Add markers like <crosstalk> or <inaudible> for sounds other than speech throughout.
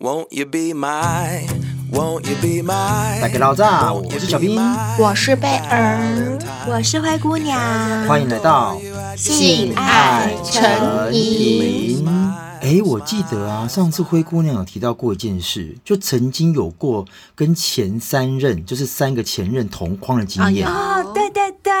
Won't you be my, won't you be my 大家老早，我是小兵，我是贝儿，我是灰姑娘，欢迎来到性爱成瘾。哎，我记得啊，上次灰姑娘有提到过一件事，就曾经有过跟前三任，就是三个前任同框的经验。哦，对对对，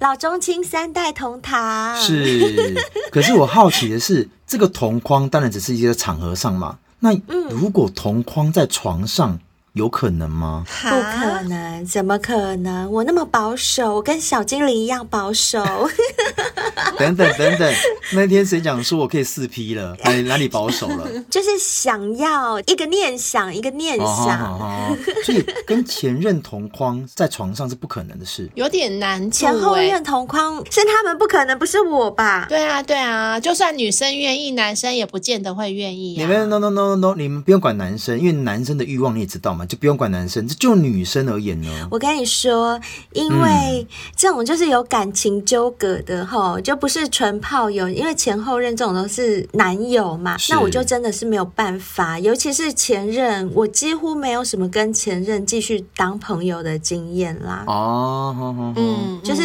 老中青三代同堂。是，可是我好奇的是，这个同框当然只是一个场合上嘛。那如果同框在床上，有可能吗？不可能，怎么可能？我那么保守，我跟小精灵一样保守。等等等等，那天谁讲说我可以四 P 了？哪里哪里保守了？<laughs> 就是想要一个念想，一个念想。所以跟前任同框在床上是不可能的事，有点难、欸。前后任同框是他们不可能，不是我吧？对啊，对啊，就算女生愿意，男生也不见得会愿意、啊。你们 no no no no no，你们不用管男生，因为男生的欲望你也知道嘛，就不用管男生。就女生而言呢，我跟你说，因为这种就是有感情纠葛的齁，就不是纯炮友，因为前后任这种都是男友嘛，那我就真的是没有办法，尤其是前任，我几乎没有什么跟前任继续当朋友的经验啦。哦，好好好，嗯，就是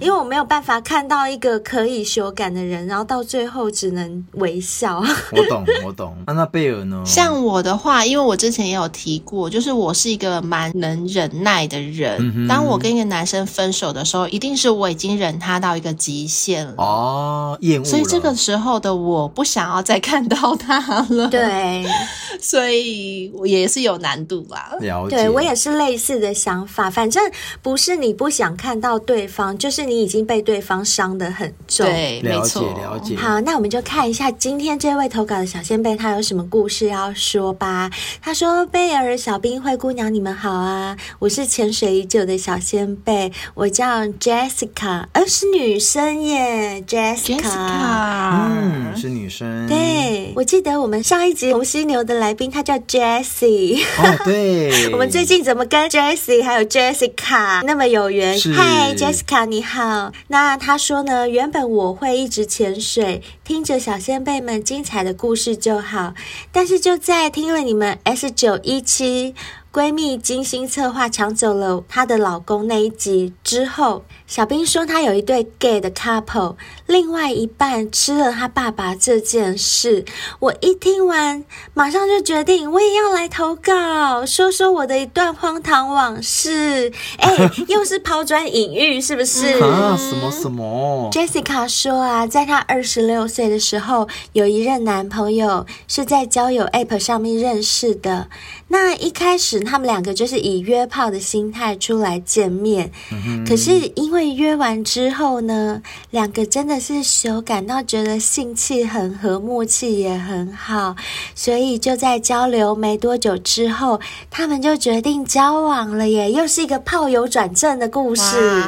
因为我没有办法看到一个可以修改的人，然后到最后只能微笑。我懂，我懂。安娜贝尔呢？像我的话，因为我之前也有提过，就是我是一个蛮能忍耐的人。嗯、当我跟一个男生分手的时候，一定是我已经忍他到一个极限了。哦，厌恶。所以这个时候的我不想要再看到他了。对，<laughs> 所以也是有难度吧。了解。对，我也是类似的想法。反正不是你不想看到对方，就是你已经被对方伤得很重。对，没错。了解，了解。好，那我们就看一下今天这位投稿的小仙贝他有什么故事要说吧。他说：“贝尔、小兵、灰姑娘，你们好啊！我是潜水已久的小仙贝，我叫 Jessica，呃是女生耶，Jessica。Jessica 嗯，是女生。对，我记得我们上一集红犀牛的来宾他叫 Jessie。哦，对。<laughs> 我们最近怎么跟 Jessie 还有 Jessica 那么有缘？嗨，Jessica，你好。那他说呢，原本我会一直潜水，听着小先辈们精彩的故事就好，但是就在听了你们 S 九一七。闺蜜精心策划抢走了她的老公那一集之后，小兵说他有一对 gay 的 couple，另外一半吃了他爸爸这件事，我一听完马上就决定我也要来投稿，说说我的一段荒唐往事。哎，<laughs> 又是抛砖引玉，是不是？啊，什么什么？Jessica 说啊，在她二十六岁的时候，有一任男朋友是在交友 app 上面认识的。那一开始，他们两个就是以约炮的心态出来见面。嗯、可是因为约完之后呢，两个真的是有感到觉得性气很和，默契也很好，所以就在交流没多久之后，他们就决定交往了耶！又是一个炮友转正的故事，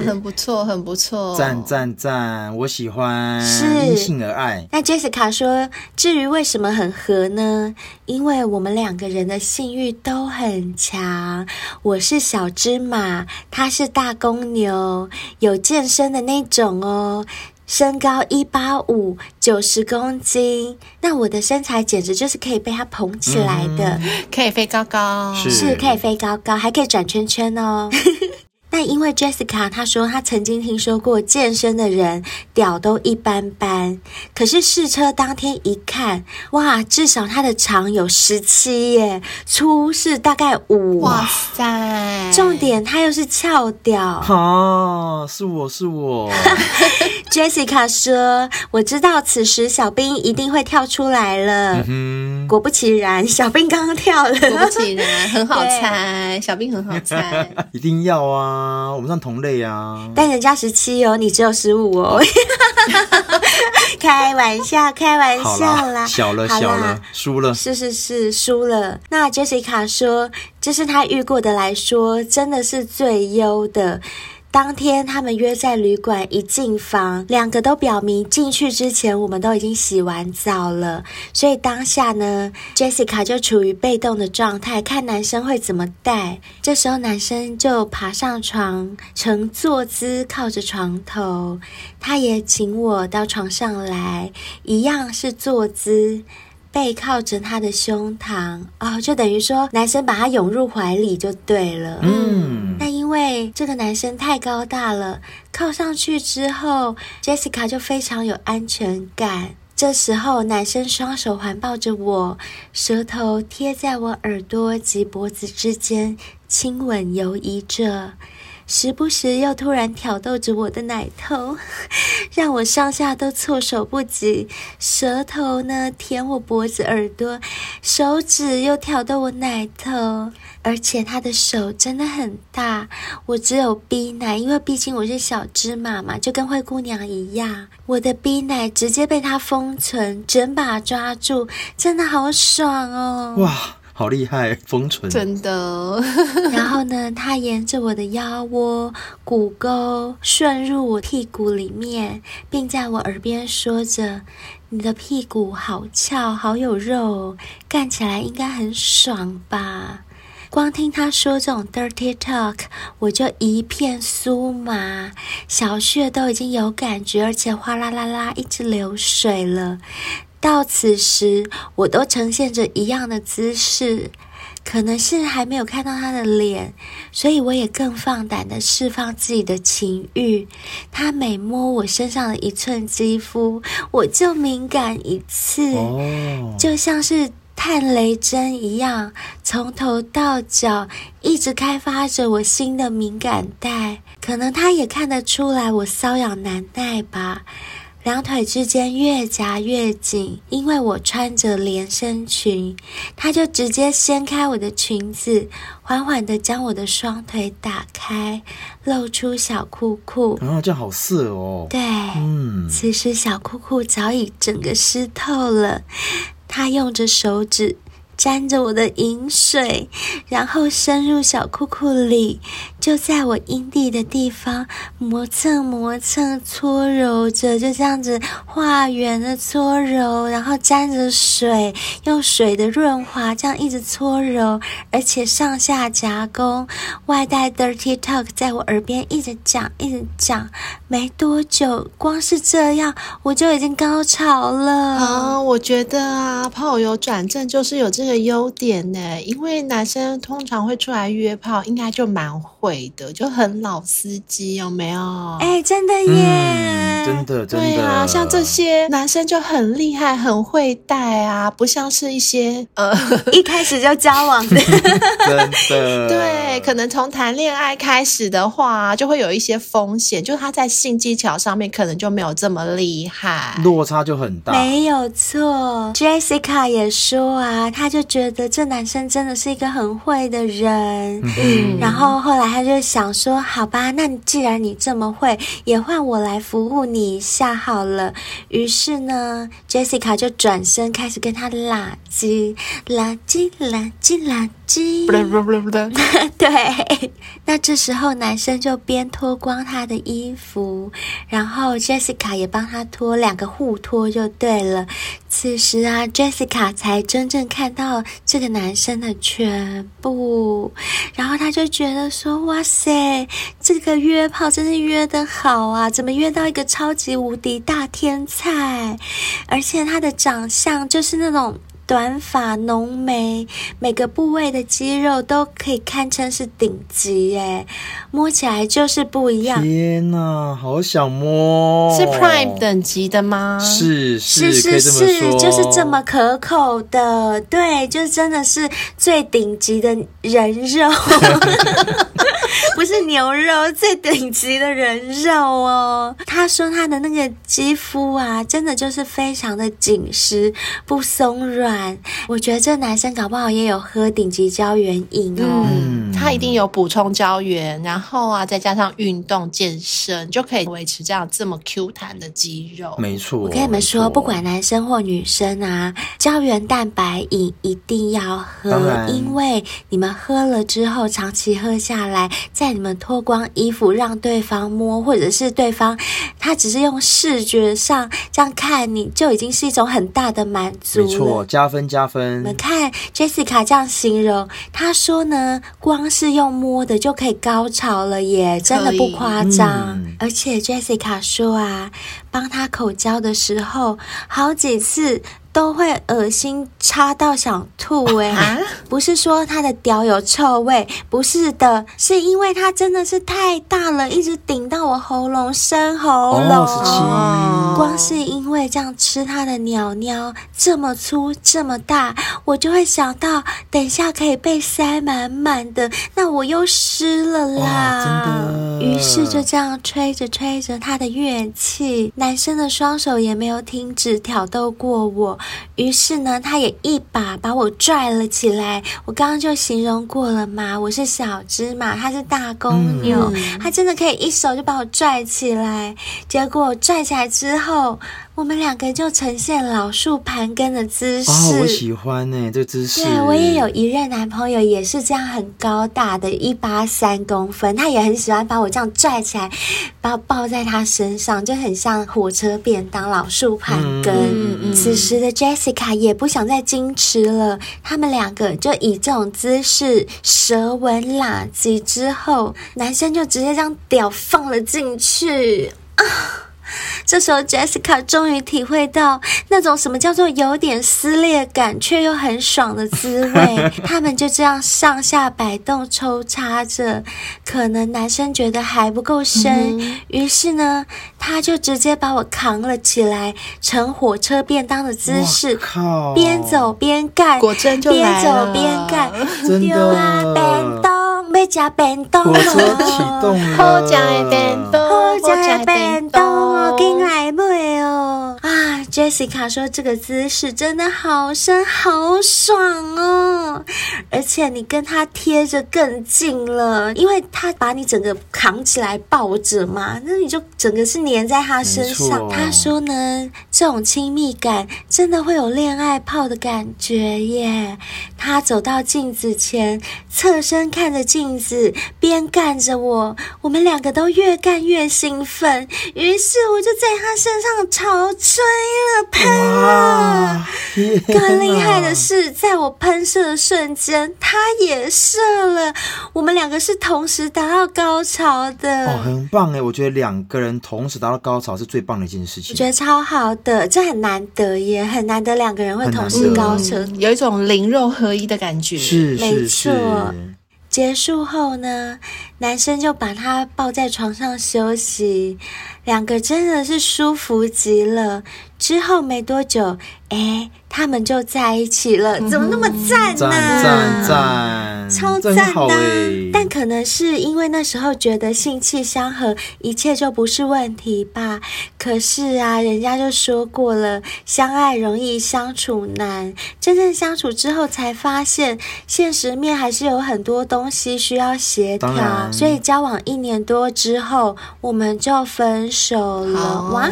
很不错，很不错，赞赞赞，我喜欢，是因性而爱。那 Jessica 说，至于为什么很合呢？因为我们两个人的性欲都很强，我是小芝麻，他是大公牛，有健身的那种哦，身高一八五，九十公斤，那我的身材简直就是可以被他捧起来的，嗯、可以飞高高，是，是可以飞高高，还可以转圈圈哦。<laughs> 那因为 Jessica 她说她曾经听说过健身的人屌都一般般，可是试车当天一看，哇，至少他的长有十七耶，粗是大概五，哇塞！重点他又是翘屌，啊，是我是我。<laughs> Jessica 说：“我知道此时小兵一定会跳出来了。嗯”果不其然，小兵刚刚跳了。果不其然，很好 <laughs> 猜，小兵很好猜。<laughs> 一定要啊，我们算同类啊。但人家十七哦，你只有十五哦。<laughs> 开玩笑，开玩笑啦。小了，小了，输了。是是是，输了。那 Jessica 说：“这是他遇过的来说，真的是最优的。”当天他们约在旅馆，一进房，两个都表明进去之前我们都已经洗完澡了，所以当下呢，Jessica 就处于被动的状态，看男生会怎么带。这时候男生就爬上床，呈坐姿靠着床头，他也请我到床上来，一样是坐姿。背靠着他的胸膛，哦，就等于说男生把他拥入怀里就对了。嗯，那因为这个男生太高大了，靠上去之后，Jessica 就非常有安全感。这时候，男生双手环抱着我，舌头贴在我耳朵及脖子之间，亲吻游移着。时不时又突然挑逗着我的奶头，<laughs> 让我上下都措手不及。舌头呢，舔我脖子、耳朵，手指又挑逗我奶头，而且他的手真的很大。我只有 B 奶，因为毕竟我是小芝麻嘛，就跟灰姑娘一样。我的 B 奶直接被他封存，整把抓住，真的好爽哦！哇！好厉害，封存真的。<laughs> 然后呢，他沿着我的腰窝、骨沟顺入我屁股里面，并在我耳边说着：“你的屁股好翘，好有肉，干起来应该很爽吧？”光听他说这种 dirty talk，我就一片酥麻，小穴都已经有感觉，而且哗啦啦啦一直流水了。到此时，我都呈现着一样的姿势，可能是还没有看到他的脸，所以我也更放胆的释放自己的情欲。他每摸我身上的一寸肌肤，我就敏感一次，就像是探雷针一样，从头到脚一直开发着我新的敏感带。可能他也看得出来我瘙痒难耐吧。两腿之间越夹越紧，因为我穿着连身裙，他就直接掀开我的裙子，缓缓地将我的双腿打开，露出小裤裤。啊，这样好色哦！对，嗯，此时小裤裤早已整个湿透了，他用着手指。沾着我的淫水，然后深入小裤裤里，就在我阴蒂的地方磨蹭磨蹭搓揉着，就这样子画圆的搓揉，然后沾着水，用水的润滑这样一直搓揉，而且上下夹攻，外带 dirty talk 在我耳边一直讲一直讲，没多久，光是这样我就已经高潮了啊！我觉得啊，泡友转正就是有这个。优点呢，因为男生通常会出来约炮，应该就蛮会的，就很老司机，有没有？哎，真的耶，嗯、真的，真的，对啊，像这些男生就很厉害，很会带啊，不像是一些呃 <laughs> 一开始就交往的，<laughs> 真的，对，可能从谈恋爱开始的话，就会有一些风险，就他在性技巧上面可能就没有这么厉害，落差就很大。没有错，Jessica 也说啊，他就。就觉得这男生真的是一个很会的人，嗯，然后后来他就想说，好吧，那既然你这么会，也换我来服务你一下好了。于是呢，Jessica 就转身开始跟他拉鸡，拉鸡，拉鸡，拉鸡，<laughs> 对。那这时候男生就边脱光他的衣服，然后 Jessica 也帮他脱，两个互脱就对了。此时啊，Jessica 才真正看到这个男生的全部，然后他就觉得说：“哇塞，这个约炮真是约得好啊！怎么约到一个超级无敌大天才？而且他的长相就是那种……”短发浓眉，每个部位的肌肉都可以堪称是顶级耶，摸起来就是不一样。天哪，好想摸！是 Prime 等级的吗？是是是是，就是这么可口的，对，就是真的是最顶级的人肉。<laughs> 不是牛肉，最顶级的人肉哦。他说他的那个肌肤啊，真的就是非常的紧实，不松软。我觉得这男生搞不好也有喝顶级胶原饮哦。嗯，他一定有补充胶原，然后啊，再加上运动健身，就可以维持这样这么 Q 弹的肌肉。没错，我跟你们说，不管男生或女生啊，胶原蛋白饮一定要喝，因为你们喝了之后，长期喝下来，在你们脱光衣服让对方摸，或者是对方他只是用视觉上这样看你，就已经是一种很大的满足。没错，加分加分。你们看 Jessica 这样形容，她说呢，光是用摸的就可以高潮了耶，真的不夸张。嗯、而且 Jessica 说啊，帮她口交的时候，好几次。都会恶心，插到想吐哎、不是说他的屌有臭味，不是的，是因为它真的是太大了，一直顶到我喉咙深喉咙。哦、光是因为这样吃他的鸟鸟这么粗这么大，我就会想到等一下可以被塞满满的，那我又湿了啦。真的。于是就这样吹着吹着他的乐器，男生的双手也没有停止挑逗过我。于是呢，他也一把把我拽了起来。我刚刚就形容过了嘛，我是小只嘛，他是大公牛，嗯、他真的可以一手就把我拽起来。结果拽起来之后，我们两个就呈现老树盘根的姿势。哦，我喜欢呢，这姿势。对，我也有一任男朋友，也是这样很高大的，一八三公分，他也很喜欢把我这样拽起来，把我抱在他身上，就很像火车便当老树盘根。嗯嗯、此时的 Jessica 也不想再矜持了，他们两个就以这种姿势舌吻喇舌之后，男生就直接将屌放了进去啊。<laughs> 这时候，Jessica 终于体会到那种什么叫做有点撕裂感却又很爽的滋味。<laughs> 他们就这样上下摆动抽插着，可能男生觉得还不够深，嗯、于是呢，他就直接把我扛了起来，乘火车便当的姿势，边走边干，果真就边走边干，真的。啊，便当，要吃便当，火车启动了，好食的便当，好吃的便当。紧来没哦啊！Jessica 说这个姿势真的好深好爽哦，而且你跟他贴着更近了，因为他把你整个扛起来抱着嘛，那你就整个是粘在他身上。他说呢，这种亲密感真的会有恋爱泡的感觉耶。他走到镜子前，侧身看着镜子，边干着我，我们两个都越干越兴奋，于是我。就在他身上潮吹了，喷了。更厉害的是，在我喷射的瞬间，他也射了。我们两个是同时达到高潮的。哦，很棒哎！我觉得两个人同时达到高潮是最棒的一件事情。我觉得超好的，这很难得耶，很难得两个人会同时高潮，有一种灵肉合一的感觉。是，是，没错。结束后呢，男生就把他抱在床上休息。两个真的是舒服极了。之后没多久，哎，他们就在一起了。怎么那么赞呢？赞赞赞，超赞的！但可能是因为那时候觉得性气相合，一切就不是问题吧。可是啊，人家就说过了，相爱容易相处难。真正相处之后，才发现现实面还是有很多东西需要协调。所以交往一年多之后，我们就分手了。好哇，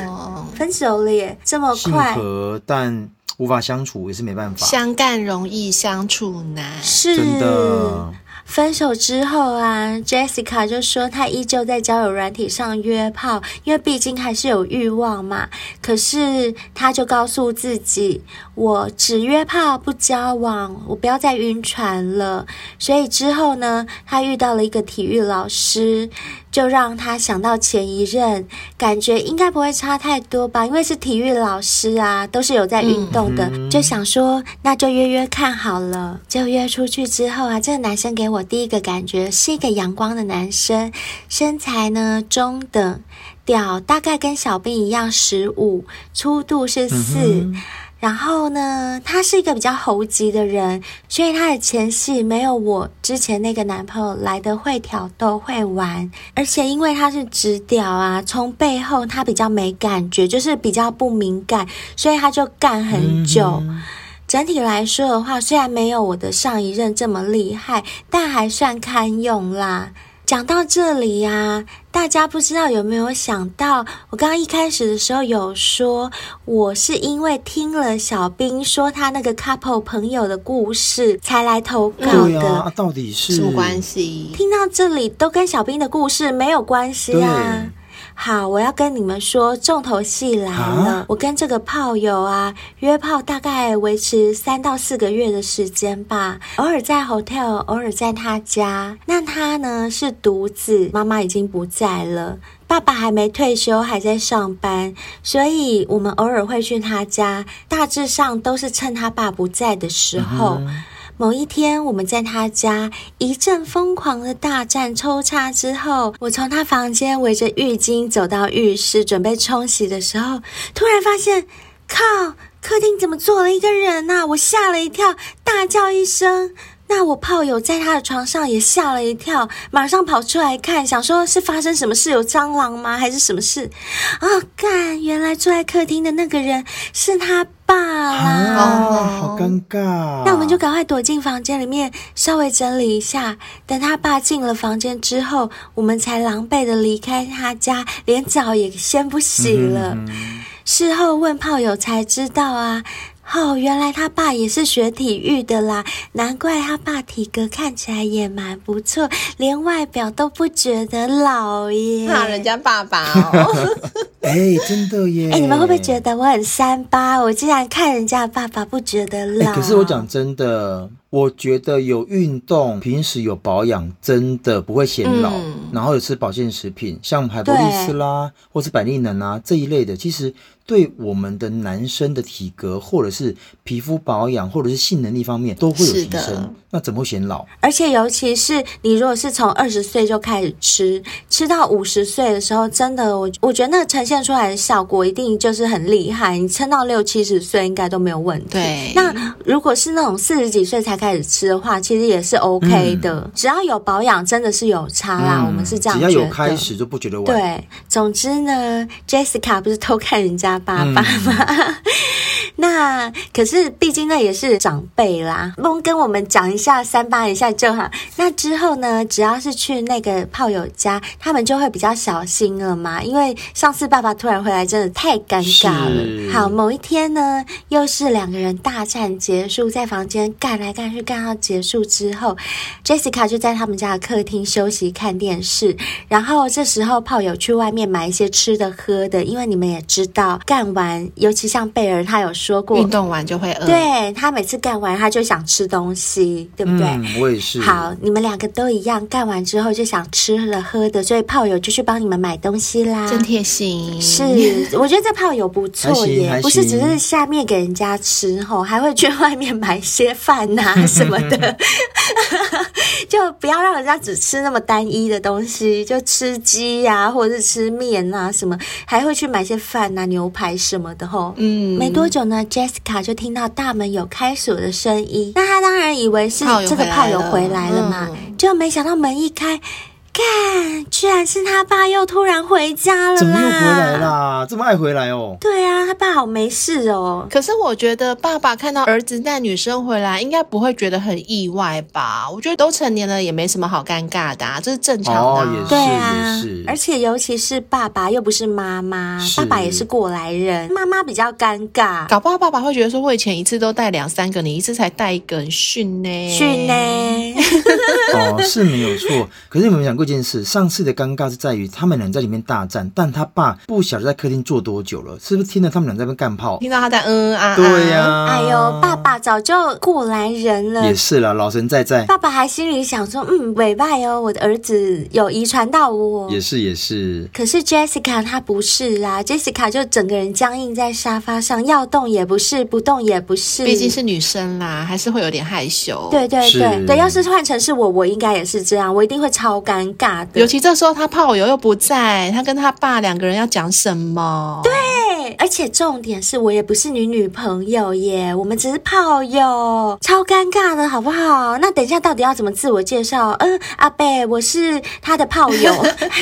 分手了耶！这么快，合但无法相处也是没办法。相干容易相处难，是真的。分手之后啊，Jessica 就说她依旧在交友软体上约炮，因为毕竟还是有欲望嘛。可是她就告诉自己，我只约炮不交往，我不要再晕船了。所以之后呢，她遇到了一个体育老师。就让他想到前一任，感觉应该不会差太多吧，因为是体育老师啊，都是有在运动的，嗯、就想说那就约约看好了。就约出去之后啊，这个男生给我第一个感觉是一个阳光的男生，身材呢中等，屌大概跟小兵一样十五，粗度是四。嗯然后呢，他是一个比较猴急的人，所以他的前戏没有我之前那个男朋友来的会挑逗、会玩。而且因为他是直屌啊，从背后他比较没感觉，就是比较不敏感，所以他就干很久。整体来说的话，虽然没有我的上一任这么厉害，但还算堪用啦。讲到这里呀、啊，大家不知道有没有想到，我刚刚一开始的时候有说，我是因为听了小兵说他那个 couple 朋友的故事才来投稿的。对啊，到底是什么关系？听到这里都跟小兵的故事没有关系啊。好，我要跟你们说，重头戏来了。啊、我跟这个炮友啊，约炮大概维持三到四个月的时间吧，偶尔在 hotel，偶尔在他家。那他呢是独子，妈妈已经不在了，爸爸还没退休，还在上班，所以我们偶尔会去他家，大致上都是趁他爸不在的时候。嗯某一天，我们在他家一阵疯狂的大战抽插之后，我从他房间围着浴巾走到浴室准备冲洗的时候，突然发现，靠，客厅怎么坐了一个人啊？我吓了一跳，大叫一声。那我炮友在他的床上也吓了一跳，马上跑出来看，想说是发生什么事，有蟑螂吗？还是什么事？啊、哦，干！原来坐在客厅的那个人是他爸啦！啊，好尴尬。那我们就赶快躲进房间里面，稍微整理一下。等他爸进了房间之后，我们才狼狈的离开他家，连澡也先不洗了。嗯、事后问炮友才知道啊。哦，原来他爸也是学体育的啦，难怪他爸体格看起来也蛮不错，连外表都不觉得老耶。怕人家爸爸哦，<laughs> <laughs> 哎、欸，真的耶！哎、欸，你们会不会觉得我很三八？我竟然看人家爸爸不觉得老？欸、可是我讲真的。我觉得有运动，平时有保养，真的不会显老。嗯、然后有吃保健食品，像海博力斯啦，或是百利能啊这一类的，其实对我们的男生的体格，或者是皮肤保养，或者是性能力方面，都会有提升。那怎么会显老？而且尤其是你如果是从二十岁就开始吃，吃到五十岁的时候，真的，我我觉得那个呈现出来的效果一定就是很厉害。你撑到六七十岁应该都没有问题。对。那如果是那种四十几岁才开始吃的话，其实也是 OK 的，嗯、只要有保养，真的是有差啦。嗯、我们是这样觉得，只要有开始就不觉得晚。对，总之呢，Jessica 不是偷看人家爸爸妈？嗯、<laughs> 那可是毕竟那也是长辈啦，不跟我们讲一下三八一下就好。那之后呢，只要是去那个炮友家，他们就会比较小心了嘛，因为上次爸爸突然回来，真的太尴尬了。好，某一天呢，又是两个人大战结束，在房间干来干去。干到结束之后，Jessica 就在他们家的客厅休息看电视。然后这时候炮友去外面买一些吃的喝的，因为你们也知道，干完尤其像贝尔他有说过，运动完就会饿。对，他每次干完他就想吃东西，对不对？嗯，我也是。好，你们两个都一样，干完之后就想吃了喝的，所以炮友就去帮你们买东西啦。真贴心。是，我觉得这炮友不错耶，不是只是下面给人家吃吼，还会去外面买些饭呐、啊。什么的，<laughs> 就不要让人家只吃那么单一的东西，就吃鸡呀、啊，或者是吃面啊，什么还会去买些饭啊、牛排什么的吼。嗯，没多久呢，Jessica 就听到大门有开锁的声音，那她当然以为是这个炮友回来了嘛，就、嗯、没想到门一开。看，居然是他爸又突然回家了啦！怎么又回来啦？这么爱回来哦？对啊，他爸好没事哦。可是我觉得爸爸看到儿子带女生回来，应该不会觉得很意外吧？我觉得都成年了，也没什么好尴尬的啊，这是正常的。哦，也是，对啊，也是。而且尤其是爸爸又不是妈妈，爸爸也是过来人，妈妈比较尴尬。搞不好爸爸会觉得说，我以前一次都带两三个，你一次才带一个，很逊呢？逊呢？哦，是没有错。可是你有没有想过？这件事，上次的尴尬是在于他们俩在里面大战，但他爸不晓得在客厅坐多久了，是不是听到他们俩在那边干炮？听到他在嗯，嗯啊，啊，对呀、啊，哎呦，爸爸早就过来人了，也是了，老神在在。爸爸还心里想说，嗯，尾巴哦，我的儿子有遗传到我，也是也是。可是 Jessica 她不是啊，Jessica 就整个人僵硬在沙发上，要动也不是，不动也不是，毕竟是女生啦，还是会有点害羞。对对对对，要是换成是我，我应该也是这样，我一定会超尴尬的，尤其这时候他炮友又不在，他跟他爸两个人要讲什么？对，而且重点是我也不是你女朋友耶，我们只是炮友，超尴尬的好不好？那等一下到底要怎么自我介绍？嗯，阿贝，我是他的炮友，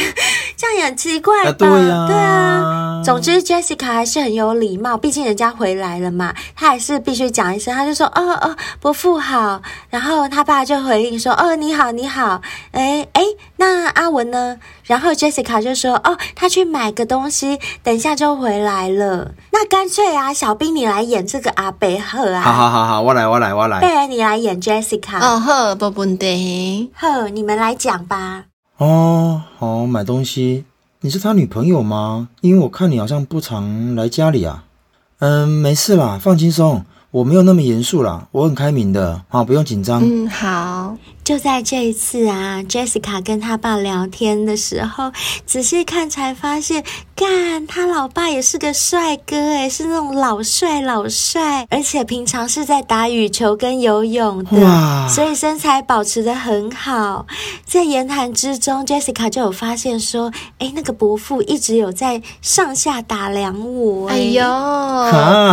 <laughs> 这样也很奇怪吧？啊对啊，对啊。总之，Jessica 还是很有礼貌，毕竟人家回来了嘛，他还是必须讲一声，他就说：“哦哦，伯父好。”然后他爸就回应说：“哦，你好，你好。”哎哎，那阿文呢？然后 Jessica 就说：“哦，他去买个东西，等一下就回来了。那干脆啊，小兵你来演这个阿贝赫啊！好好好好，我来我来我来。贝儿你来演 Jessica。哦呵，不不的。呵，你们来讲吧。哦，好，买东西。你是他女朋友吗？因为我看你好像不常来家里啊。嗯，没事啦，放轻松。我没有那么严肃啦，我很开明的，好，不用紧张。嗯，好。就在这一次啊，Jessica 跟他爸聊天的时候，仔细看才发现，干他老爸也是个帅哥诶，是那种老帅老帅，而且平常是在打羽球跟游泳的，所以身材保持的很好。在言谈之中，Jessica 就有发现说，诶，那个伯父一直有在上下打量我。哎呦，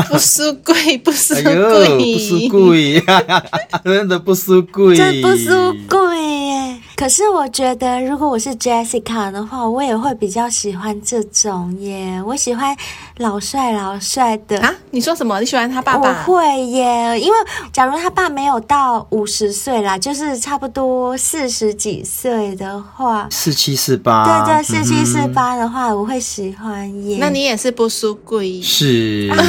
不输贵，不输贵，不输贵，<laughs> 真的不输鬼，真不输。不贵耶，可是我觉得如果我是 Jessica 的话，我也会比较喜欢这种耶。我喜欢老帅老帅的啊！你说什么？你喜欢他爸爸？我会耶，因为假如他爸没有到五十岁啦，就是差不多四十几岁的话，四七四八，对对，四七四八的话，我会喜欢耶。那你也是不输贵，是啊，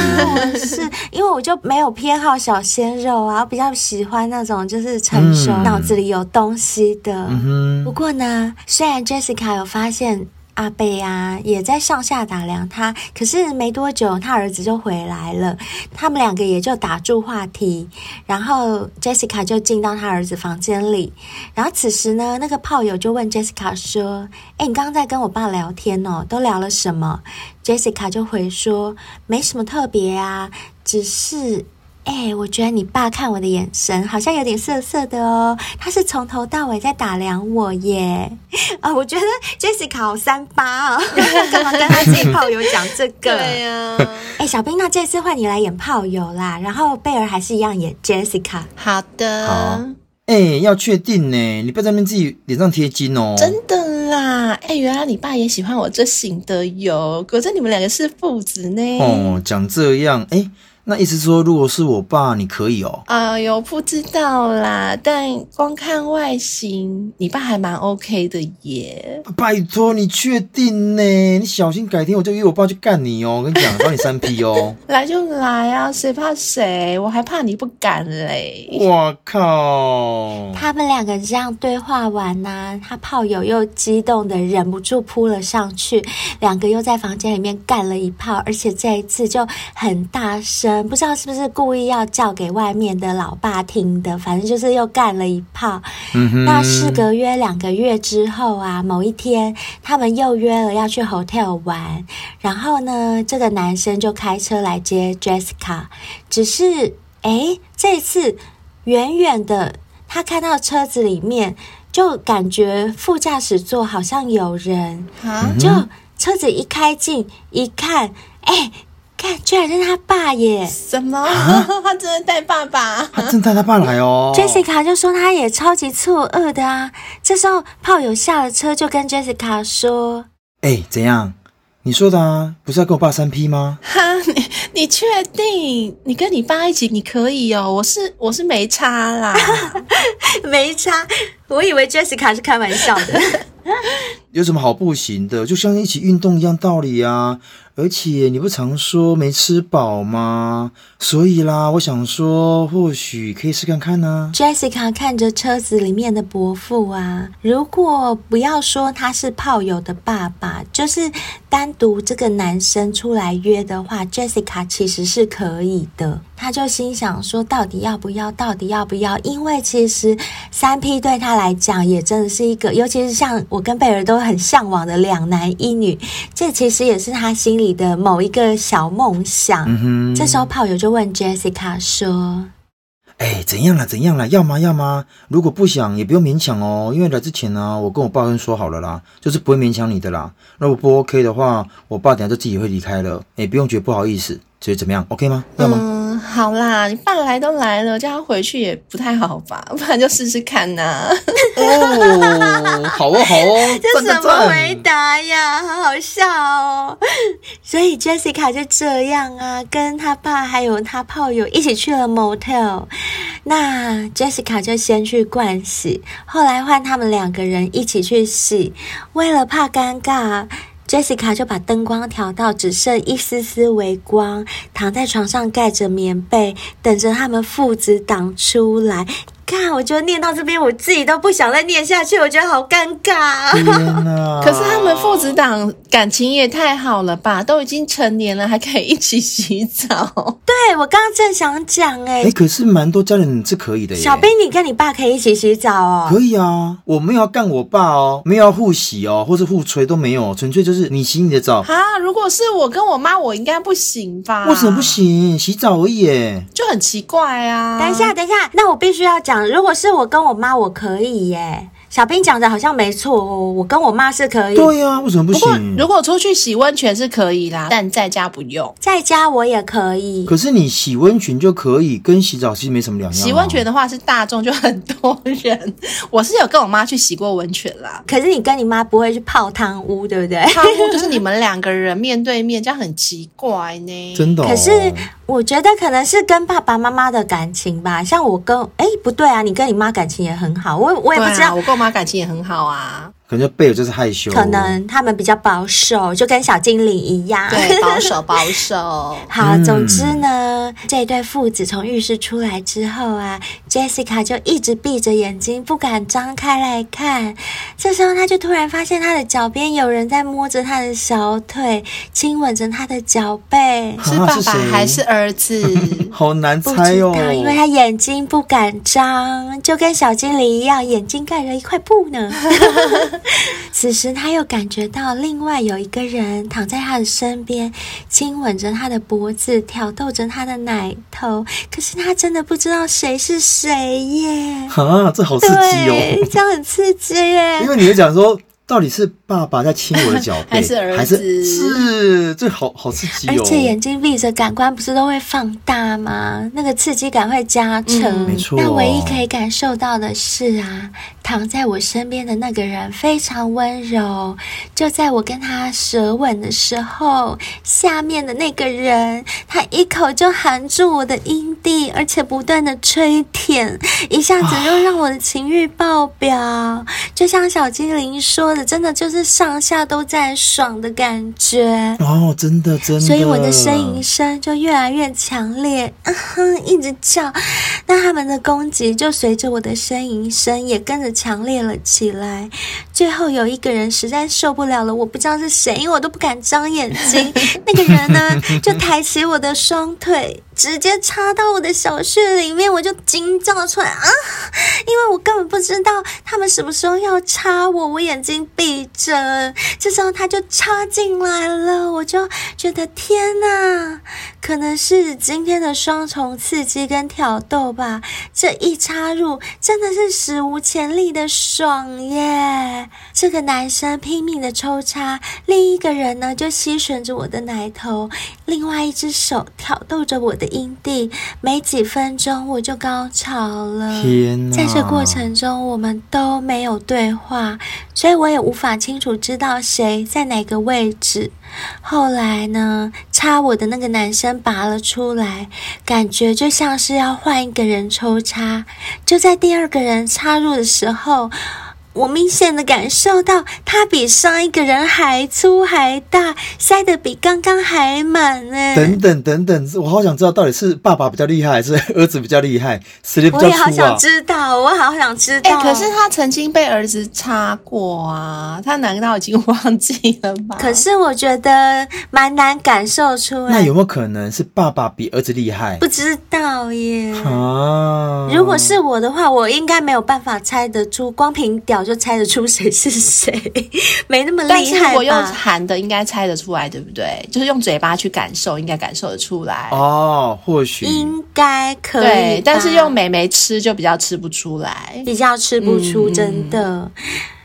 是因为我就没有偏好小鲜肉啊，我比较喜欢那种就是成熟、嗯、脑子里。有东西的，嗯、不过呢，虽然 Jessica 有发现阿贝啊也在上下打量他，可是没多久他儿子就回来了，他们两个也就打住话题，然后 Jessica 就进到他儿子房间里，然后此时呢，那个炮友就问 Jessica 说：“哎，你刚刚在跟我爸聊天哦，都聊了什么？”Jessica 就回说：“没什么特别啊，只是……”哎、欸，我觉得你爸看我的眼神好像有点涩涩的哦。他是从头到尾在打量我耶。<laughs> 啊，我觉得 Jessica 好三八哦，<laughs> 干嘛跟他自己炮友讲这个？<laughs> 对呀、啊。哎、欸，小兵，那这次换你来演炮友啦。然后贝儿还是一样演 Jessica。好的。好。哎、欸，要确定呢，你不要在那边自己脸上贴金哦。真的啦。哎、欸，原来你爸也喜欢我这型的哟。果真你们两个是父子呢。哦，讲这样，哎、欸。那意思说，如果是我爸，你可以哦？哎呦，不知道啦。但光看外形，你爸还蛮 OK 的耶。拜托，你确定呢？你小心改天我就约我爸去干你哦！我跟你讲，帮你三 P 哦。<laughs> 来就来啊，谁怕谁？我还怕你不敢嘞。我靠！他们两个这样对话完呢、啊，他炮友又激动的忍不住扑了上去，两个又在房间里面干了一炮，而且这一次就很大声。不知道是不是故意要叫给外面的老爸听的，反正就是又干了一炮。嗯哼。那事隔约两个月之后啊，某一天他们又约了要去 hotel 玩，然后呢，这个男生就开车来接 Jessica，只是诶，这次远远的他看到车子里面，就感觉副驾驶座好像有人，啊，就车子一开进一看，诶。看，居然是他爸耶！什么？啊、<laughs> 他真的带爸爸？他真带他爸来哦。Jessica 就说他也超级错愕的啊。这时候炮友下了车，就跟 Jessica 说：“哎、欸，怎样？你说的啊？不是要跟我爸三 P 吗？” <laughs> 哈，你你确定？你跟你爸一起，你可以哦。我是我是没差啦，<laughs> 没差。我以为 Jessica 是开玩笑的。有什么好不行的？就像一起运动一样道理啊！而且你不常说没吃饱吗？所以啦，我想说，或许可以试看看呢、啊。Jessica 看着车子里面的伯父啊，如果不要说他是炮友的爸爸，就是单独这个男生出来约的话，Jessica 其实是可以的。他就心想说，到底要不要？到底要不要？因为其实三 P 对他来讲也真的是一个，尤其是像我跟贝儿都很向往的两男一女，这其实也是他心里的某一个小梦想。嗯哼。这时候炮友就问 Jessica 说：“哎，怎样了？怎样了？要吗？要吗？如果不想也不用勉强哦，因为来之前呢，我跟我爸跟说好了啦，就是不会勉强你的啦。如果不 OK 的话，我爸等下就自己会离开了，也，不用觉得不好意思。所以怎么样？OK 吗？要吗？”嗯好啦，你爸来都来了，叫他回去也不太好吧？不然就试试看呐、啊。哦，好哦，好哦，这怎么回答呀？好好笑哦。所以 Jessica 就这样啊，跟他爸还有他炮友一起去了 motel。那 Jessica 就先去灌洗，后来换他们两个人一起去洗。为了怕尴尬。Jessica 就把灯光调到只剩一丝丝微光，躺在床上盖着棉被，等着他们父子档出来。看，我觉得念到这边，我自己都不想再念下去，我觉得好尴尬。<laughs> 可是他们父子档感情也太好了吧？都已经成年了，还可以一起洗澡。<laughs> 对，我刚刚正想讲哎、欸，可是蛮多家人是可以的耶。小兵，你跟你爸可以一起洗澡哦？可以啊，我没有要干我爸哦，没有要互洗哦，或是互吹都没有，纯粹就是你洗你的澡。啊，如果是我跟我妈，我应该不行吧？为什么不行？洗澡而已耶，就很奇怪啊。等一下，等一下，那我必须要讲，如果是我跟我妈，我可以耶。小兵讲的好像没错哦，我跟我妈是可以。对呀、啊，为什么不行？不如果出去洗温泉是可以啦，但在家不用。在家我也可以。可是你洗温泉就可以，跟洗澡其实没什么两样、啊。洗温泉的话是大众，就很多人。<laughs> 我是有跟我妈去洗过温泉啦。可是你跟你妈不会去泡汤屋，对不对？汤屋就是你们两个人面对面，这样很奇怪呢。<laughs> 真的、哦。可是我觉得可能是跟爸爸妈妈的感情吧。像我跟哎不对啊，你跟你妈感情也很好。我我也不知道，我跟我妈感情也很好啊。可能贝尔就是害羞，可能他们比较保守，就跟小精灵一样，对，保守保守。<laughs> 好，总之呢，嗯、这对父子从浴室出来之后啊，Jessica 就一直闭着眼睛，不敢张开来看。这时候，他就突然发现他的脚边有人在摸着他的小腿，亲吻着他的脚背，是爸爸还是儿子？<laughs> 好难猜哦，因为他眼睛不敢张，就跟小精灵一样，眼睛盖着一块布呢。<laughs> <laughs> 此时，他又感觉到另外有一个人躺在他的身边，亲吻着他的脖子，挑逗着他的奶头。可是他真的不知道谁是谁耶！<laughs> 啊，这好刺激哦！<laughs> 这样很刺激耶！因为你会讲说。到底是爸爸在亲我的脚 <laughs> 背，还是儿子？还是是这好好刺激哦！而且眼睛闭着，感官不是都会放大吗？那个刺激感会加成。嗯、没错。但唯一可以感受到的是啊，躺在我身边的那个人非常温柔。就在我跟他舌吻的时候，下面的那个人他一口就含住我的阴蒂，而且不断的吹舔，一下子就让我的情欲爆表。啊、就像小精灵说的。真的就是上下都在爽的感觉。哦，真的真的，所以我的呻吟声就越来越强烈，啊哼，一直叫，那他们的攻击就随着我的呻吟声也跟着强烈了起来。最后有一个人实在受不了了，我不知道是谁，因为我都不敢张眼睛。<laughs> 那个人呢，就抬起我的双腿。直接插到我的小穴里面，我就惊叫出来啊！因为我根本不知道他们什么时候要插我，我眼睛闭着，这时候他就插进来了，我就觉得天哪，可能是今天的双重刺激跟挑逗吧。这一插入真的是史无前例的爽耶！这个男生拼命的抽插，另一个人呢就吸吮着我的奶头，另外一只手挑逗着我的。阴蒂，没几分钟我就高潮了。天哪！在这过程中，我们都没有对话，所以我也无法清楚知道谁在哪个位置。后来呢，插我的那个男生拔了出来，感觉就像是要换一个人抽插。就在第二个人插入的时候。我明显的感受到，他比上一个人还粗还大，塞得比刚刚还满呢。等等等等，我好想知道到底是爸爸比较厉害，还是儿子比较厉害，谁比较粗啊？我也好想知道，我好想知道。哎，可是他曾经被儿子插过啊，他难道已经忘记了吗？可是我觉得蛮难感受出来。那有没有可能是爸爸比儿子厉害？不知道耶。啊，如果是我的话，我应该没有办法猜得出，光凭屌。就猜得出谁是谁，没那么厉害。但是如果用含的，应该猜得出来，对不对？就是用嘴巴去感受，应该感受得出来。哦，或许应该可以。对，但是用美眉吃就比较吃不出来，比较吃不出，真的。嗯、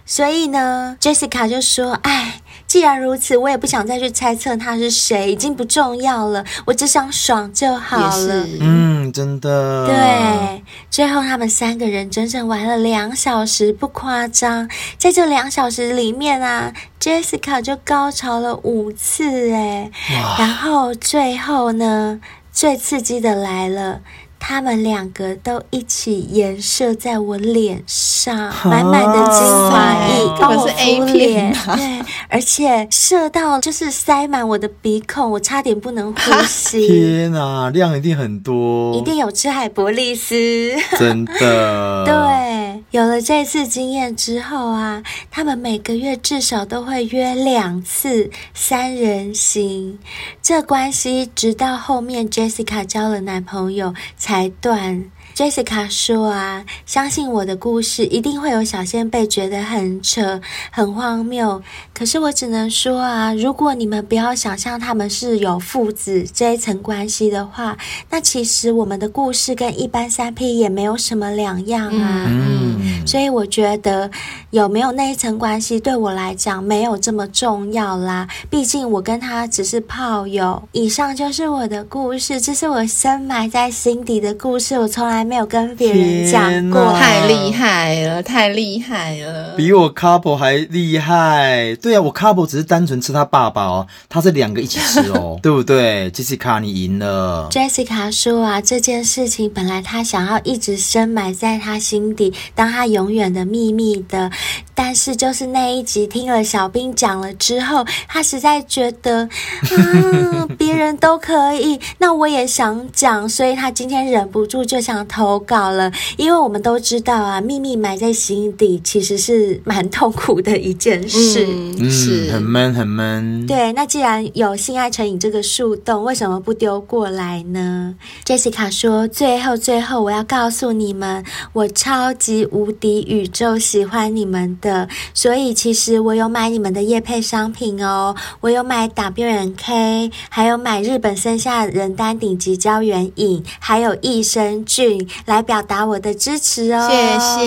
所以呢，Jessica 就说：“哎。”既然如此，我也不想再去猜测他是谁，已经不重要了。我只想爽就好了。嗯，真的。对，最后他们三个人整整玩了两小时，不夸张。在这两小时里面啊，Jessica 就高潮了五次，哎，哇然后最后呢，最刺激的来了。他们两个都一起颜射在我脸上，满满的精华液，帮我敷脸。对，而且射到就是塞满我的鼻孔，我差点不能呼吸。<laughs> 天哪，量一定很多，一定有吃海博利斯，真的。<laughs> 对，有了这次经验之后啊，他们每个月至少都会约两次三人行，这关系直到后面 Jessica 交了男朋友才来段 Jessica 说啊，相信我的故事，一定会有小仙贝觉得很扯、很荒谬。可是我只能说啊，如果你们不要想象他们是有父子这一层关系的话，那其实我们的故事跟一般三 P 也没有什么两样啊。嗯，所以我觉得有没有那一层关系，对我来讲没有这么重要啦。毕竟我跟他只是炮友。以上就是我的故事，这是我深埋在心底的故事，我从来。没有跟别人讲过，太厉害了，太厉害了，比我 couple 还厉害。对啊，我 couple 只是单纯吃他爸爸哦，他是两个一起吃哦，<laughs> 对不对？Jessica，你赢了。Jessica 说啊，这件事情本来他想要一直深埋在他心底，当他永远的秘密的。但是就是那一集听了小兵讲了之后，他实在觉得，啊，别人都可以，那我也想讲，所以他今天忍不住就想投稿了。因为我们都知道啊，秘密埋在心底其实是蛮痛苦的一件事，嗯，是很闷很闷。对，那既然有性爱成瘾这个树洞，为什么不丢过来呢？Jessica 说，最后最后我要告诉你们，我超级无敌宇宙喜欢你们的。所以其实我有买你们的夜配商品哦，我有买 W&K，还有买日本森下人丹顶级胶原饮，还有益生菌来表达我的支持哦。谢谢，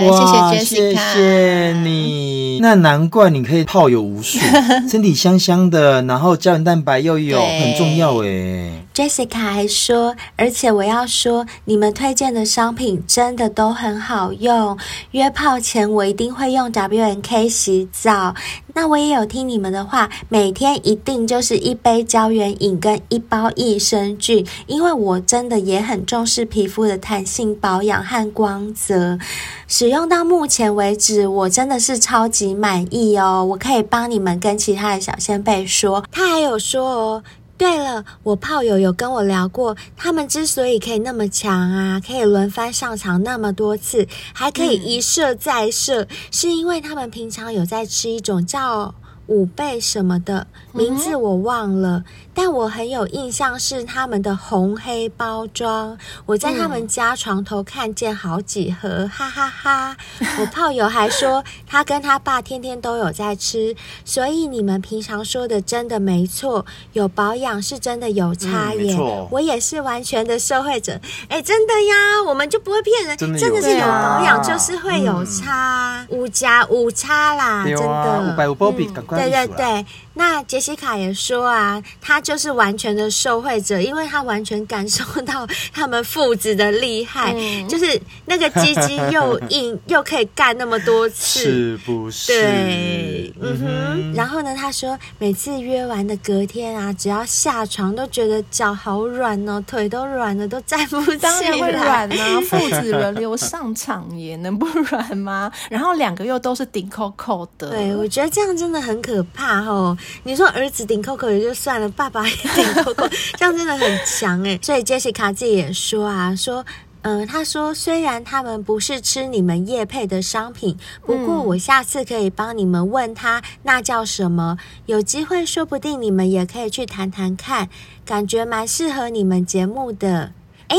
谢谢 Jessica，谢谢你。那难怪你可以泡友无数，<laughs> 身体香香的，然后胶原蛋白又有，很重要诶。Jessica 还说，而且我要说，你们推荐的商品真的都很好用。约炮前我一定会用 W N K 洗澡。那我也有听你们的话，每天一定就是一杯胶原饮跟一包益生菌，因为我真的也很重视皮肤的弹性保养和光泽。使用到目前为止，我真的是超级满意哦。我可以帮你们跟其他的小仙贝说，他还有说哦。对了，我炮友有跟我聊过，他们之所以可以那么强啊，可以轮番上场那么多次，还可以一射再射，嗯、是因为他们平常有在吃一种叫五倍什么的，名字我忘了。嗯但我很有印象是他们的红黑包装，我在他们家床头看见好几盒，哈哈哈哈！<laughs> 我炮友还说他跟他爸天天都有在吃，所以你们平常说的真的没错，有保养是真的有差耶。嗯、我也是完全的受害者，哎，真的呀，我们就不会骗人，真的，真的是有保养就是会有差，五加五差啦，真的。五百五包比赶快对对对。那杰西卡也说啊，他就是完全的受惠者，因为他完全感受到他们父子的厉害，嗯、就是那个鸡鸡又硬 <laughs> 又可以干那么多次，是不是？对，嗯哼。嗯然后呢，他说每次约完的隔天啊，只要下床都觉得脚好软哦，腿都软了，都站不起来。当然会软啊，父子轮流上场也能不软吗？<laughs> 然后两个又都是顶扣扣的，对，我觉得这样真的很可怕哦。你说儿子顶 Coco 也就算了，爸爸也顶 Coco，这样真的很强哎。<laughs> 所以 Jessica 自己也说啊，说，嗯、呃，他说虽然他们不是吃你们叶配的商品，不过我下次可以帮你们问他那叫什么，有机会说不定你们也可以去谈谈看，感觉蛮适合你们节目的。哎，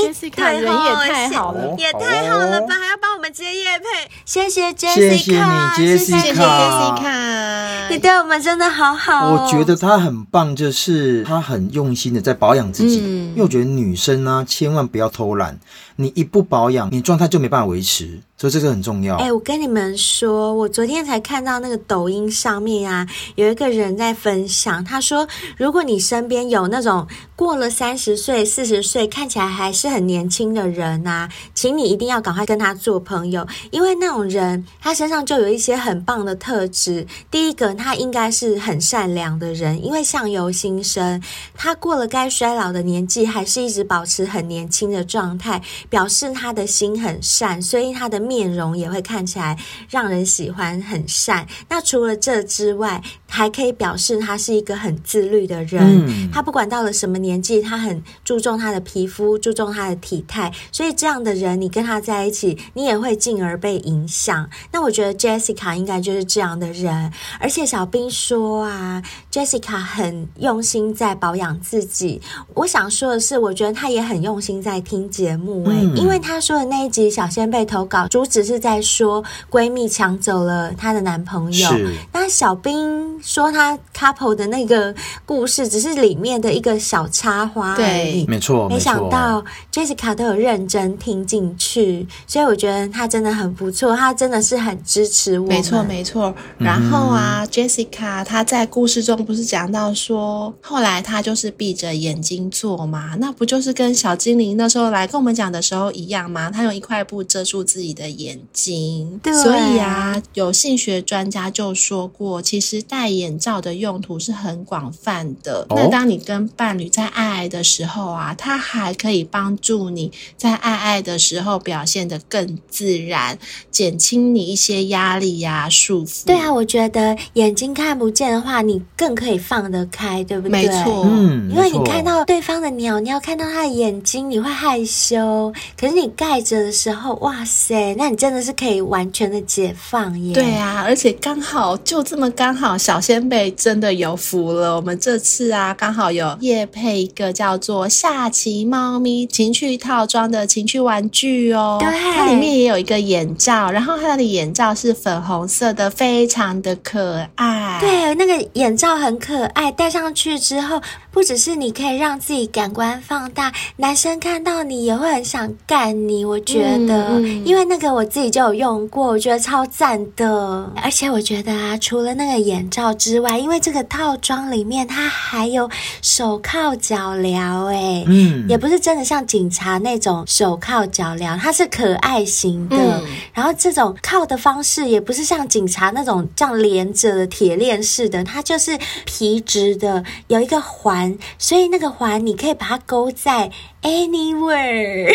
人也太好了，也太好了吧！还要帮我们接夜配，谢谢 Jessica，谢谢你，Jessica，谢谢 Jessica，你对我们真的好好哦。我觉得她很棒，就是她很用心的在保养自己，嗯，因为我觉得女生呢，千万不要偷懒。你一不保养，你状态就没办法维持，所以这个很重要。哎、我跟你们说，我昨天才看到那个抖音上面啊，有一个人在分享，他说，如果你身边有那种过了三十岁、四十岁，看起来还是很年轻的人啊，请你一定要赶快跟他做朋友，因为那种人他身上就有一些很棒的特质。第一个，他应该是很善良的人，因为相由心生，他过了该衰老的年纪，还是一直保持很年轻的状态。表示他的心很善，所以他的面容也会看起来让人喜欢，很善。那除了这之外，还可以表示他是一个很自律的人。嗯、他不管到了什么年纪，他很注重他的皮肤，注重他的体态。所以这样的人，你跟他在一起，你也会进而被影响。那我觉得 Jessica 应该就是这样的人。而且小兵说啊，Jessica 很用心在保养自己。我想说的是，我觉得他也很用心在听节目、欸。哎、嗯，因为他说的那一集小仙贝投稿，主旨是在说闺蜜抢走了她的男朋友。那小兵说他 couple 的那个故事，只是里面的一个小插花而已。对，没错。没想到 Jessica 都有认真听进去，所以我觉得他真的很不错，他真的是很支持我。没错，没错。然后啊、嗯、，Jessica 她在故事中不是讲到说，后来他就是闭着眼睛做嘛，那不就是跟小精灵那时候来跟我们讲的时候一样吗？他用一块布遮住自己的眼睛。对。所以啊，有性学专家就说过，其实戴眼罩的用途是很广泛的。哦、那当你跟伴侣在爱爱的时候啊，它还可以帮助你在爱爱的时候表现得更自然，减轻你一些压力呀、啊、束缚。对啊，我觉得眼睛看不见的话，你更可以放得开，对不对？没错，嗯，因为你看到对方的鸟，你要看到他的眼睛，你会害羞。可是你盖着的时候，哇塞，那你真的是可以完全的解放耶。对啊，而且刚好就这么刚好，小仙贝真的有福了。我们这次啊，刚好有夜配一个叫做下棋猫咪情趣套装的情趣玩具哦。对，它里面也有一个眼罩，然后它的眼罩是粉红色的，非常的可爱。对，那个眼罩很可爱，戴上去之后，不只是你可以让自己感官放大，男生看到你也会很想干你。我觉得，嗯嗯、因为那个我自己就有用过，我觉得超赞的。而且我觉得啊，除了那个眼罩之外，因为这个套装里面它还有手铐脚镣，哎，嗯，也不是真的像警察那种手铐脚镣，它是可爱型的。嗯、然后这种铐的方式也不是像警察那种这样连着的铁链式的，它就是皮质的，有一个环，所以那个环你可以把它勾在 anywhere。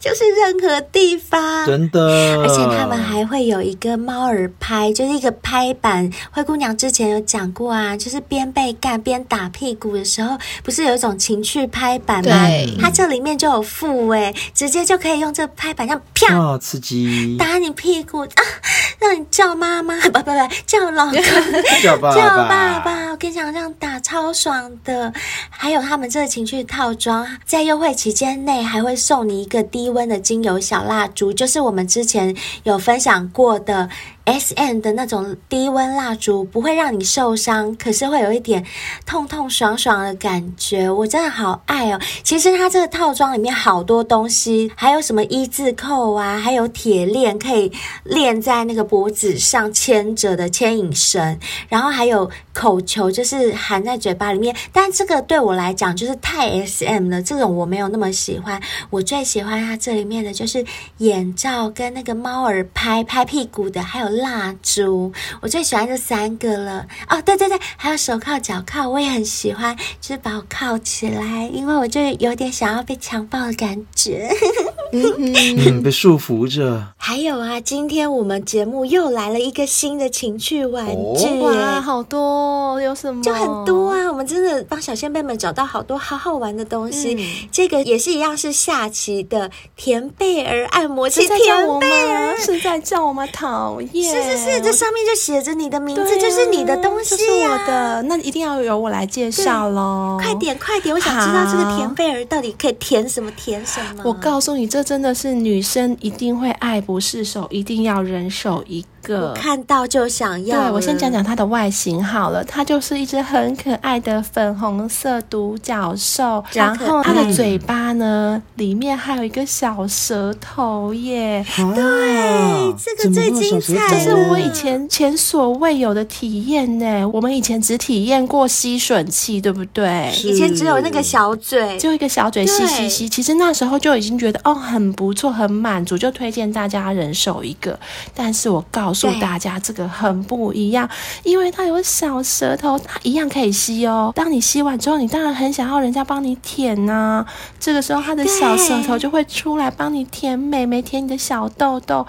就是任何地方，真的，而且他们还会有一个猫耳拍，就是一个拍板。灰姑娘之前有讲过啊，就是边被干边打屁股的时候，不是有一种情趣拍板吗？对，它这里面就有附诶，直接就可以用这拍板，像啪，哦，刺激，打你屁股啊，让你叫妈妈，<laughs> 不不不，叫老公，<laughs> 叫爸爸，叫爸爸。我跟你讲，这样打超爽的。还有他们这个情趣套装，在优惠期间内还会送你一个低温的精油小蜡烛，就是我们之前有分享过的。S.M 的那种低温蜡烛不会让你受伤，可是会有一点痛痛爽爽的感觉，我真的好爱哦！其实它这个套装里面好多东西，还有什么一字扣啊，还有铁链可以链在那个脖子上牵着的牵引绳，然后还有口球，就是含在嘴巴里面。但这个对我来讲就是太 S.M 了，这种我没有那么喜欢。我最喜欢它这里面的就是眼罩跟那个猫耳拍拍屁股的，还有。蜡烛，我最喜欢这三个了哦！对对对，还有手铐、脚铐，我也很喜欢，就是把我铐起来，因为我就有点想要被强暴的感觉，嗯，<laughs> 被束缚着。还有啊，今天我们节目又来了一个新的情趣玩具，哦、哇，好多，有什么？就很多啊！我们真的帮小仙贝们找到好多好好玩的东西。嗯、这个也是一样，是下棋的甜贝儿按摩器，甜贝儿是在叫我们讨厌。是是是，这上面就写着你的名字，啊、就是你的东西、啊，是我的，那一定要由我来介绍喽！快点快点，我想知道这个甜贝儿到底可以填什么填什么。我告诉你，这这真的是女生一定会爱不释手，一定要人手一个。个看到就想要。对，我先讲讲它的外形好了，它就是一只很可爱的粉红色独角兽，然后它的嘴巴呢，里面还有一个小舌头耶。对，这个最精彩，这是我以前前所未有的体验呢。我们以前只体验过吸吮器，对不对？以前只有那个小嘴，就一个小嘴吸吸吸。其实那时候就已经觉得哦，很不错，很满足，就推荐大家人手一个。但是我告。告诉大家，这个很不一样，因为它有小舌头，它一样可以吸哦。当你吸完之后，你当然很想要人家帮你舔呐、啊。这个时候，它的小舌头就会出来帮你舔美眉，舔你的小痘痘。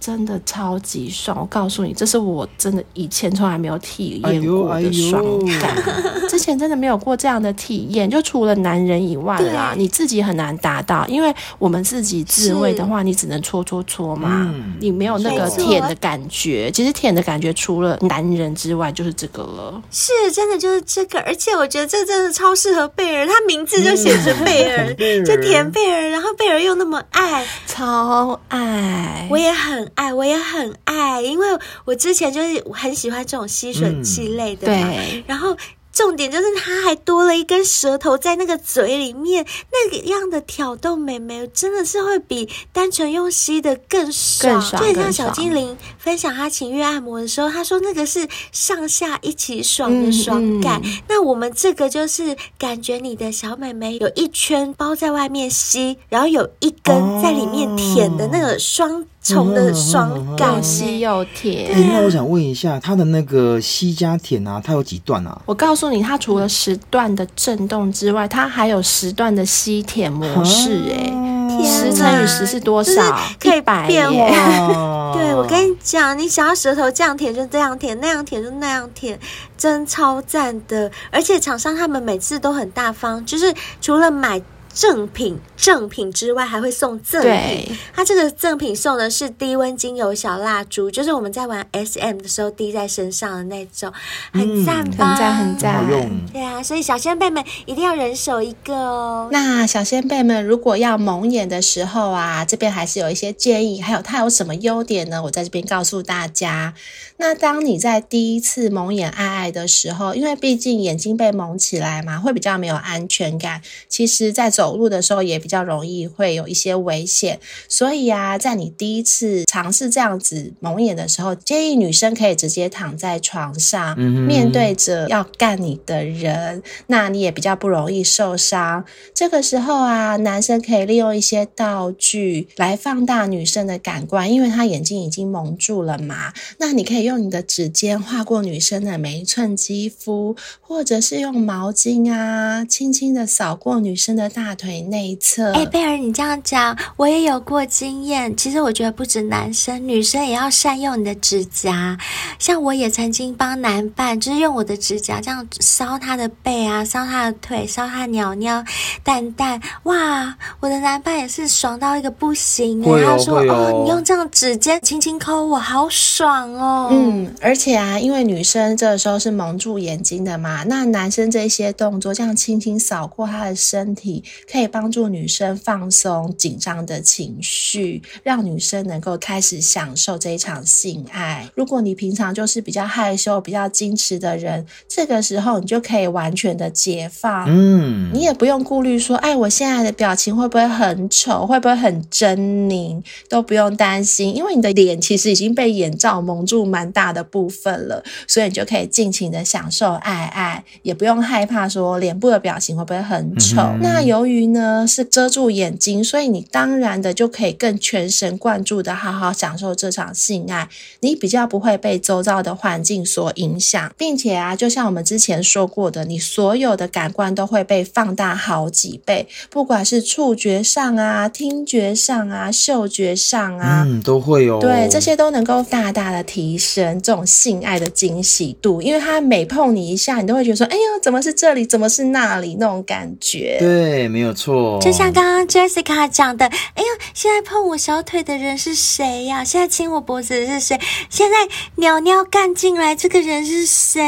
真的超级爽！我告诉你，这是我真的以前从来没有体验过的爽感，哎哎、<laughs> 之前真的没有过这样的体验。就除了男人以外啦，你自己很难达到，因为我们自己自慰的话，你只能搓搓搓嘛，嗯、你没有那个舔的感觉。其实舔的感觉除了男人之外，就是这个了。是，真的就是这个，而且我觉得这真的超适合贝儿，他名字就写着贝儿，嗯、就舔贝儿，然后贝儿又那么爱，超爱，我也很。爱我也很爱，因为我之前就是很喜欢这种吸吮器类的嘛，对，然后。重点就是它还多了一根舌头在那个嘴里面，那个样的挑逗美眉，真的是会比单纯用吸的更爽。就像小精灵分享她情欲按摩的时候，她说那个是上下一起爽的爽感。嗯嗯、那我们这个就是感觉你的小美眉有一圈包在外面吸，然后有一根在里面舔的那个双重的爽吸又甜。哎、欸，那我想问一下，它的那个吸加舔啊，它有几段啊？我告诉。你，它除了十段的震动之外，它还有十段的吸舔模式，哎，十乘以十是多少？可以变化。对，我跟你讲，你想要舌头这样舔就这样舔，那样舔就那样舔，真超赞的。而且厂商他们每次都很大方，就是除了买。正品正品之外，还会送赠品。对它这个赠品送的是低温精油小蜡烛，就是我们在玩 SM 的时候滴在身上的那种，很赞吧？很赞，很赞。好用。对啊，所以小仙贝们一定要人手一个哦。那小仙贝们如果要蒙眼的时候啊，这边还是有一些建议，还有它有什么优点呢？我在这边告诉大家。那当你在第一次蒙眼爱爱的时候，因为毕竟眼睛被蒙起来嘛，会比较没有安全感。其实，在走路的时候也比较容易会有一些危险，所以啊，在你第一次尝试这样子蒙眼的时候，建议女生可以直接躺在床上，嗯、面对着要干你的人，那你也比较不容易受伤。这个时候啊，男生可以利用一些道具来放大女生的感官，因为他眼睛已经蒙住了嘛。那你可以用你的指尖划过女生的每一寸肌肤，或者是用毛巾啊，轻轻的扫过女生的大。大腿内侧。哎，贝儿，你这样讲，我也有过经验。其实我觉得不止男生，女生也要善用你的指甲。像我也曾经帮男伴，就是用我的指甲这样搔他的背啊，搔他的腿，搔他鸟鸟蛋蛋。哇，我的男伴也是爽到一个不行他说：“哦，哦，你用这样指尖轻轻抠我，好爽哦。”嗯，而且啊，因为女生这个时候是蒙住眼睛的嘛，那男生这些动作这样轻轻扫过他的身体。可以帮助女生放松紧张的情绪，让女生能够开始享受这一场性爱。如果你平常就是比较害羞、比较矜持的人，这个时候你就可以完全的解放。嗯，你也不用顾虑说，哎，我现在的表情会不会很丑，会不会很狰狞，都不用担心，因为你的脸其实已经被眼罩蒙住蛮大的部分了，所以你就可以尽情的享受爱爱，也不用害怕说脸部的表情会不会很丑。嗯、那由于于呢是遮住眼睛，所以你当然的就可以更全神贯注的好好享受这场性爱。你比较不会被周遭的环境所影响，并且啊，就像我们之前说过的，你所有的感官都会被放大好几倍，不管是触觉上啊、听觉上啊、嗅觉上啊，嗯，都会哦。对，这些都能够大大的提升这种性爱的惊喜度，因为它每碰你一下，你都会觉得说：“哎呦，怎么是这里？怎么是那里？”那种感觉。对。没有错，就像刚刚 Jessica 讲的，哎呀，现在碰我小腿的人是谁呀？现在亲我脖子的是谁？现在鸟鸟干进来，这个人是谁？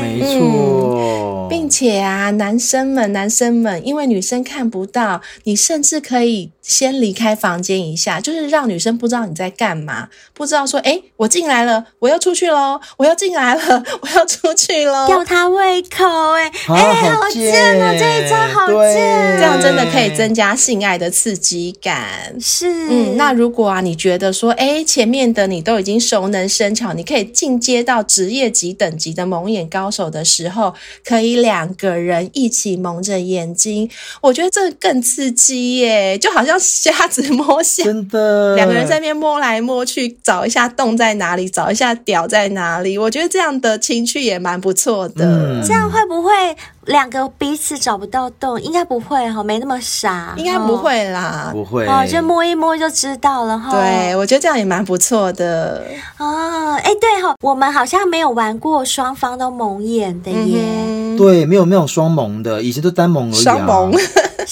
没错，嗯，并且啊，男生们，男生们，因为女生看不到，你甚至可以。先离开房间一下，就是让女生不知道你在干嘛，不知道说，哎，我进来了，我要出去喽，我要进来了，<laughs> 我要出去喽，吊她胃口，哎，哎，好贱哦，这一招好贱，这样真的可以增加性爱的刺激感。是，嗯，那如果啊，你觉得说，哎，前面的你都已经熟能生巧，你可以进阶到职业级等级的蒙眼高手的时候，可以两个人一起蒙着眼睛，我觉得这更刺激耶，就好像。像瞎子摸象，真的，两个人在那边摸来摸去，找一下洞在哪里，找一下屌在哪里。我觉得这样的情趣也蛮不错的。嗯、这样会不会两个彼此找不到洞？应该不会哈，没那么傻，应该不会啦，不会哦，就摸一摸就知道了哈。对，我觉得这样也蛮不错的哦。哎，对哈，我们好像没有玩过双方都蒙眼的耶。嗯、对，没有没有双蒙的，以前都单蒙而已、啊。双蒙。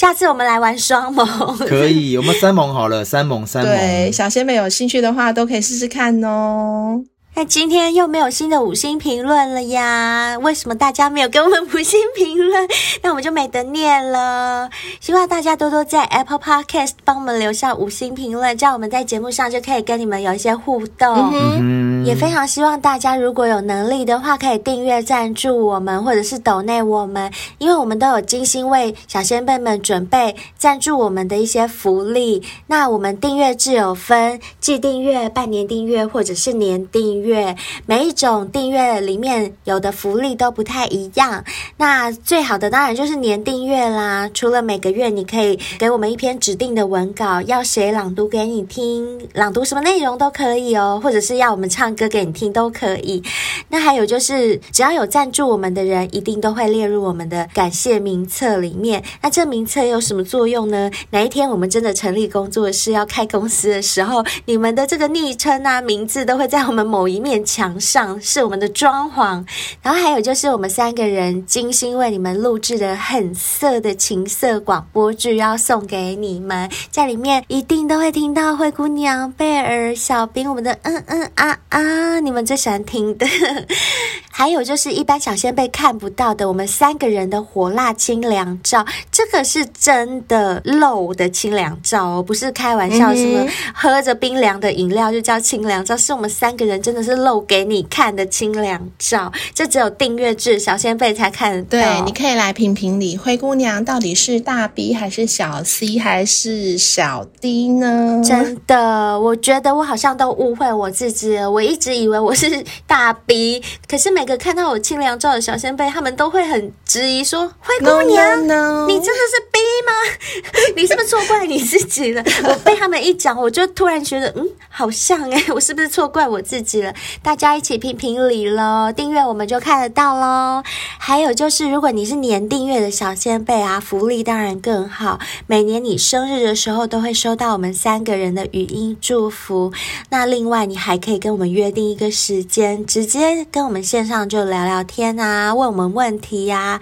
下次我们来玩双萌，可以，我们三萌好了，三萌三萌。对，小仙妹有兴趣的话，都可以试试看哦。那今天又没有新的五星评论了呀？为什么大家没有给我们五星评论？<laughs> 那我们就没得念了。希望大家多多在 Apple Podcast 帮我们留下五星评论，这样我们在节目上就可以跟你们有一些互动。嗯哼，也非常希望大家如果有能力的话，可以订阅赞助我们，或者是抖内我们，因为我们都有精心为小仙贝们准备赞助我们的一些福利。那我们订阅制有分季订阅、半年订阅或者是年订阅。月每一种订阅里面有的福利都不太一样，那最好的当然就是年订阅啦。除了每个月你可以给我们一篇指定的文稿，要谁朗读给你听，朗读什么内容都可以哦，或者是要我们唱歌给你听都可以。那还有就是，只要有赞助我们的人，一定都会列入我们的感谢名册里面。那这名册有什么作用呢？哪一天我们真的成立工作室要开公司的时候，你们的这个昵称啊、名字都会在我们某一面墙上是我们的装潢，然后还有就是我们三个人精心为你们录制的很色的情色广播剧要送给你们，在里面一定都会听到灰姑娘、贝尔、小兵我们的嗯嗯啊啊，你们最喜欢听的，<laughs> 还有就是一般小仙贝看不到的，我们三个人的火辣清凉照，这个是真的露的清凉照哦，不是开玩笑，什么喝着冰凉的饮料就叫清凉照，是我们三个人真的是。是露给你看的清凉照，这只有订阅制小仙贝才看得到。对，你可以来评评理，灰姑娘到底是大 B 还是小 C 还是小 D 呢？真的，我觉得我好像都误会我自己了。我一直以为我是大 B，可是每个看到我清凉照的小仙贝，他们都会很质疑说：“灰姑娘，no, no, no. 你真的是 B 吗？<laughs> 你是不是错怪你自己了？”我被他们一讲，我就突然觉得，嗯，好像诶，我是不是错怪我自己了？大家一起评评理喽，订阅我们就看得到喽。还有就是，如果你是年订阅的小仙贝啊，福利当然更好。每年你生日的时候，都会收到我们三个人的语音祝福。那另外，你还可以跟我们约定一个时间，直接跟我们线上就聊聊天啊，问我们问题呀、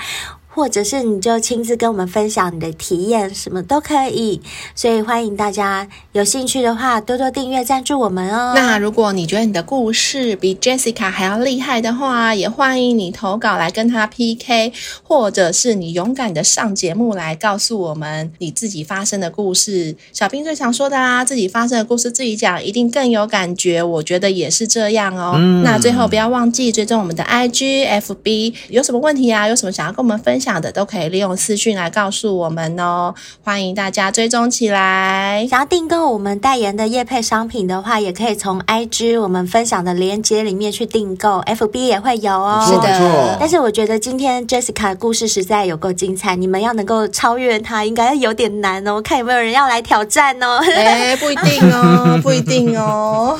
或者是你就亲自跟我们分享你的体验，什么都可以。所以欢迎大家有兴趣的话，多多订阅赞助我们哦。那如果你觉得你的故事比 Jessica 还要厉害的话，也欢迎你投稿来跟他 PK，或者是你勇敢的上节目来告诉我们你自己发生的故事。小兵最常说的啦，自己发生的故事自己讲，一定更有感觉。我觉得也是这样哦。嗯。那最后不要忘记追踪我们的 IG、FB，有什么问题啊？有什么想要跟我们分享？的都可以利用私讯来告诉我们哦，欢迎大家追踪起来。想要订购我们代言的业配商品的话，也可以从 IG 我们分享的链接里面去订购，FB 也会有哦。是的，但是我觉得今天 Jessica 的故事实在有够精彩，你们要能够超越她，应该有点难哦。看有没有人要来挑战哦。哎，不一定哦，<laughs> 不一定哦。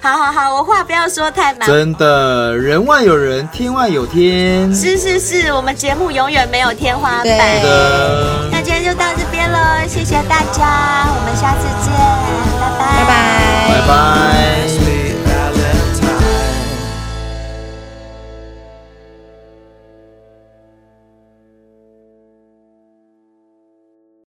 好好好，我话不要说太满。真的，人外有人，天外有天。是是是，我们节目永远。人没有天花板。那今天就到这边喽，谢谢大家，我们下次见，拜拜，拜拜，拜拜。